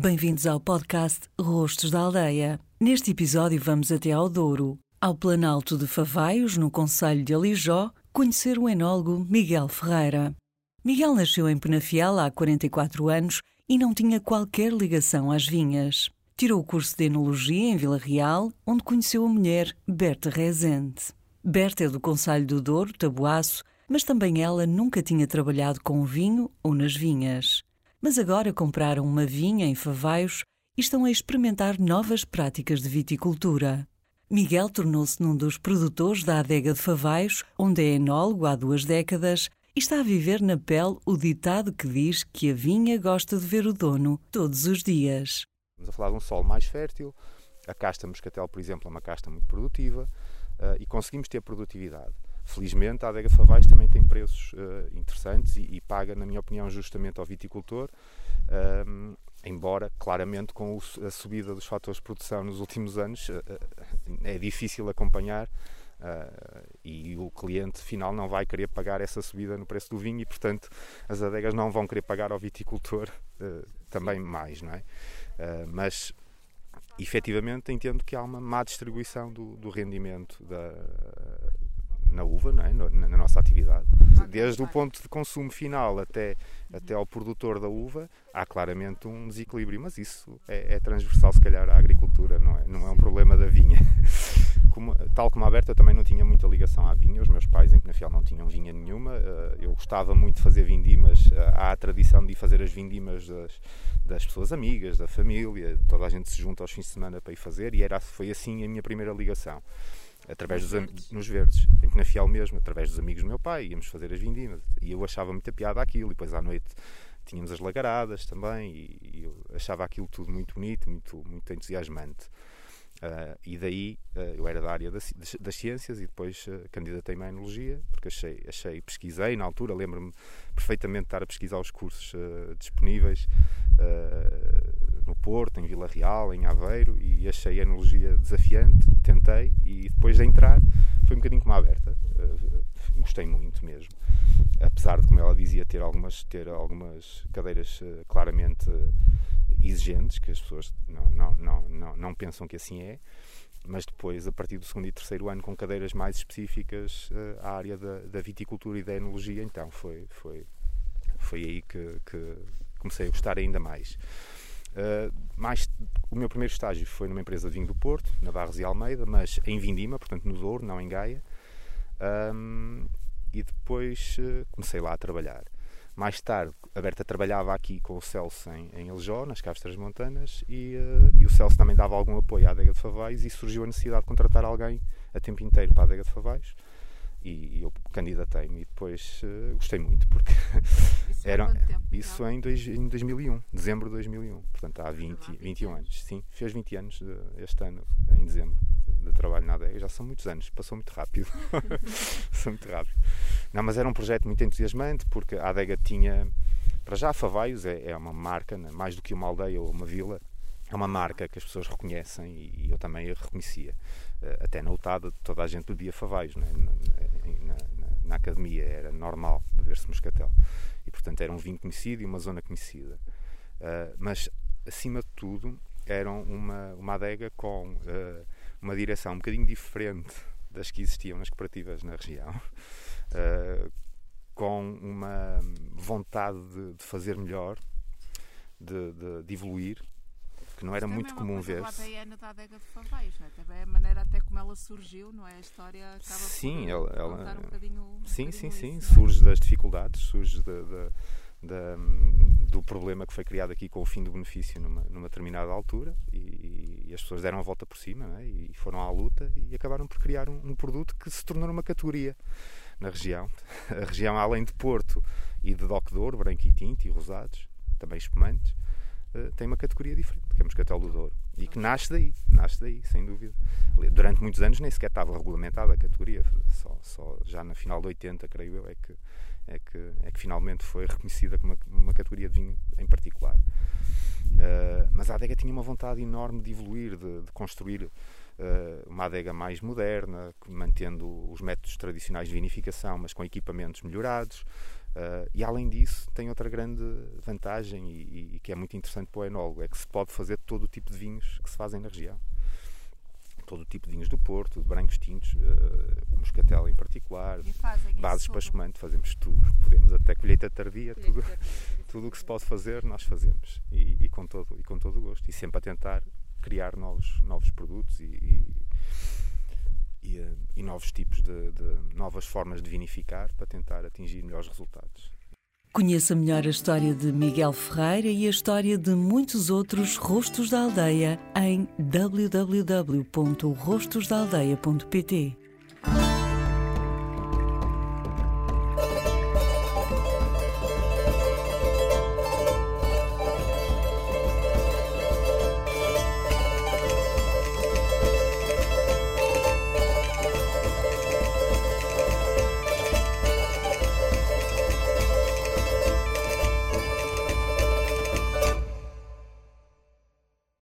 Bem-vindos ao podcast Rostos da Aldeia. Neste episódio vamos até ao Douro, ao Planalto de Favaios, no Conselho de Alijó, conhecer o enólogo Miguel Ferreira. Miguel nasceu em Penafiel há 44 anos e não tinha qualquer ligação às vinhas. Tirou o curso de Enologia em Vila Real, onde conheceu a mulher Berta Rezende. Berta é do Conselho do Douro, Tabuaço, mas também ela nunca tinha trabalhado com vinho ou nas vinhas mas agora compraram uma vinha em Favaios e estão a experimentar novas práticas de viticultura. Miguel tornou-se num dos produtores da adega de Favaios, onde é enólogo há duas décadas e está a viver na pele o ditado que diz que a vinha gosta de ver o dono todos os dias. Estamos a falar de um solo mais fértil, a casta moscatel, por exemplo, é uma casta muito produtiva uh, e conseguimos ter produtividade. Felizmente, a adega de Favais também tem preços uh, interessantes e, e, paga, na minha opinião, justamente ao viticultor, uh, embora, claramente, com o, a subida dos fatores de produção nos últimos anos, uh, é difícil acompanhar e o cliente final não vai querer pagar essa subida no preço do vinho e, portanto, as adegas não vão querer pagar ao viticultor também mais, não é? mas efetivamente entendo que há uma má distribuição do, do rendimento da, na uva, não é? na, na nossa atividade. Desde o ponto de consumo final até, até ao produtor da uva, há claramente um desequilíbrio, mas isso é, é transversal, se calhar, à agricultura, não é, não é um problema da vinha. Como, tal como a Berta, também não tinha muita ligação à vinha, os meus pais em Penafiel não tinham vinha nenhuma, eh, eu gostava muito de fazer vindimas, eh, há a tradição de ir fazer as vindimas das, das pessoas amigas, da família, toda a gente se junta aos fins de semana para ir fazer, e era, foi assim a minha primeira ligação através dos nos verdes, em Penafiel mesmo, através dos amigos do meu pai, íamos fazer as vindimas e eu achava muita piada aquilo, e depois à noite tínhamos as lagaradas também e, e eu achava aquilo tudo muito bonito, muito, muito entusiasmante. Uh, e daí uh, eu era da área das, das ciências e depois uh, candidatei-me à enologia, porque achei, achei pesquisei na altura, lembro-me perfeitamente de estar a pesquisar os cursos disponíveis no Porto, em Vila Real, em Aveiro, e achei a enologia desafiante, e depois de entrar foi um bocadinho como aberta, gostei muito mesmo. Apesar de, como ela dizia, ter algumas, ter algumas cadeiras claramente exigentes, que as pessoas não, não, não, não, não pensam que assim é, mas depois, a partir do segundo e terceiro ano, com cadeiras mais específicas à área da, da, viticultura e da enologia, então foi, foi, foi aí que, que comecei a gostar ainda mais. Uh, mais. O meu primeiro estágio foi numa empresa de vinho do Porto, na Barros e Almeida, mas em Vindima, portanto no Douro, não em Gaia. Um, e depois uh, comecei lá a trabalhar. Mais tarde, a Berta trabalhava aqui com o Celso em, em Eljó, nas Caves Transmontanas, e, uh, e o Celso também dava algum apoio à adega de Favais e surgiu a necessidade de contratar alguém a tempo inteiro para a adega de Favais e eu candidatei-me e depois uh, gostei muito porque isso era tempo, isso em, dois, em 2001, dezembro de 2001, portanto há 20, 20, 21 anos. Sim, fez 20 anos de, este ano, em dezembro, de trabalho na adega. Já são muitos anos, passou muito rápido. passou muito rápido. Não, mas era um projeto muito entusiasmante porque a adega tinha, para já, Favaios é, é uma marca, né? mais do que uma aldeia ou uma vila, é uma marca que as pessoas reconhecem e eu também a reconhecia. Eh, até na UTAD toda a gente bebia Favaios, né? na, na, na, academia era normal beber-se moscatel. E portanto era um vinho conhecido e uma zona conhecida. Uh, mas acima de tudo eram uma, uma adega com uh, uma direção um bocadinho diferente das que existiam nas cooperativas na região. Uh, com uma vontade de, de fazer melhor, de, de, de evoluir, que não era muito comum ver. -se. ADN da adega de Favais, não é? Também a maneira até como ela surgiu, não é? A história acaba sim, por ela, ela, um bocadinho, um sim, bocadinho sim, isso, sim, surge das dificuldades, surge de, de, de, do problema que foi criado aqui com o fim do benefício numa, numa determinada altura e, e, as pessoas deram a volta por cima é? e foram à luta e acabaram por criar um, um produto que se tornou uma categoria na região. A região, além de Porto e de Doc de Ouro, branco e tinto e rosados, também espumantes, uh, tem uma categoria diferente, que é Moscatel do Douro. E que nasce daí, nasce daí, sem dúvida. Durante muitos anos nem sequer estava regulamentada a categoria, só, só já na final de 80, creio eu, é que, é que, é que finalmente foi reconhecida como uma, uma categoria de vinho em particular. Uh, mas a adega tinha uma vontade enorme de evoluir, de, de construir uh, uma adega mais moderna, mantendo os métodos tradicionais de vinificação, mas com equipamentos melhorados, Uh, e além disso, tem outra grande vantagem e, e, que é muito interessante para o enólogo: é que se pode fazer todo o tipo de vinhos que se fazem na região. Todo o tipo de vinhos do Porto, de brancos tintos, uh, o moscatel em particular, bases para espumante, fazemos tudo. Podemos até colheita tardia, colheita tudo, tardia, tudo o que se pode fazer, nós fazemos. E, e, com todo, e com todo o gosto. E sempre a tentar criar novos, novos produtos e, e, eh, e novos tipos de, de novas formas de vinificar para tentar atingir melhores resultados. Conheça melhor a história de Miguel Ferreira e a história de muitos outros rostos da aldeia em www.rostosdaaldeia.pt.